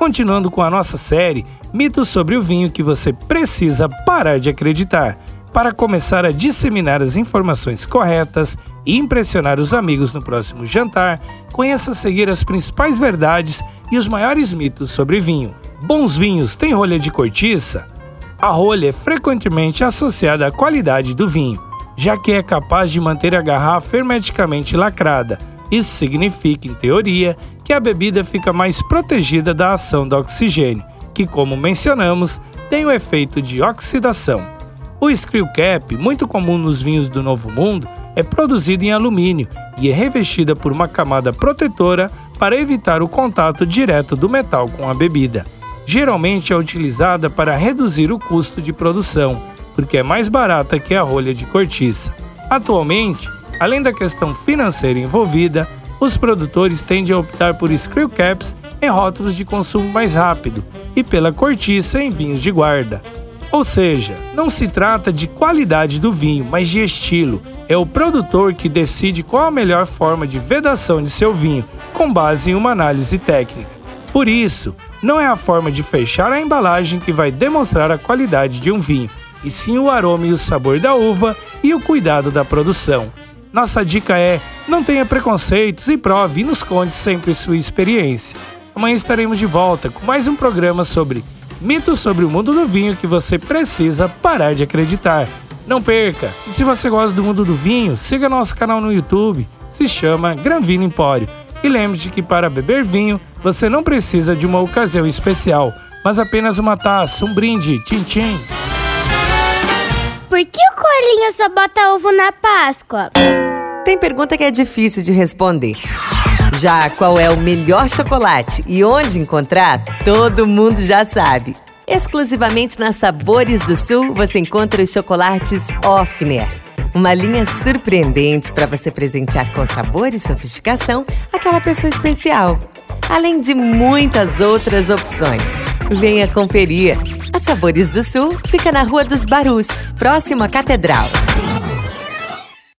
Continuando com a nossa série Mitos sobre o vinho que você precisa parar de acreditar para começar a disseminar as informações corretas e impressionar os amigos no próximo jantar, conheça a seguir as principais verdades e os maiores mitos sobre vinho. Bons vinhos têm rolha de cortiça? A rolha é frequentemente associada à qualidade do vinho já que é capaz de manter a garrafa hermeticamente lacrada. Isso significa, em teoria, que a bebida fica mais protegida da ação do oxigênio, que, como mencionamos, tem o efeito de oxidação. O screw cap, muito comum nos vinhos do Novo Mundo, é produzido em alumínio e é revestida por uma camada protetora para evitar o contato direto do metal com a bebida. Geralmente é utilizada para reduzir o custo de produção, porque é mais barata que a rolha de cortiça. Atualmente, além da questão financeira envolvida, os produtores tendem a optar por screw caps em rótulos de consumo mais rápido e pela cortiça em vinhos de guarda. Ou seja, não se trata de qualidade do vinho, mas de estilo. É o produtor que decide qual a melhor forma de vedação de seu vinho, com base em uma análise técnica. Por isso, não é a forma de fechar a embalagem que vai demonstrar a qualidade de um vinho, e sim o aroma e o sabor da uva e o cuidado da produção. Nossa dica é: não tenha preconceitos e prove e nos conte sempre sua experiência. Amanhã estaremos de volta com mais um programa sobre mitos sobre o mundo do vinho que você precisa parar de acreditar. Não perca! E se você gosta do mundo do vinho, siga nosso canal no YouTube, se chama Gran Vino Empório. E lembre-se que para beber vinho, você não precisa de uma ocasião especial, mas apenas uma taça, um brinde, tchim-tchim. Por que o coelhinho só bota ovo na Páscoa? Tem pergunta que é difícil de responder. Já qual é o melhor chocolate e onde encontrar, todo mundo já sabe. Exclusivamente na Sabores do Sul você encontra os chocolates Offner. Uma linha surpreendente para você presentear com sabor e sofisticação aquela pessoa especial. Além de muitas outras opções. Venha conferir. A Sabores do Sul fica na Rua dos Barus, próximo à Catedral.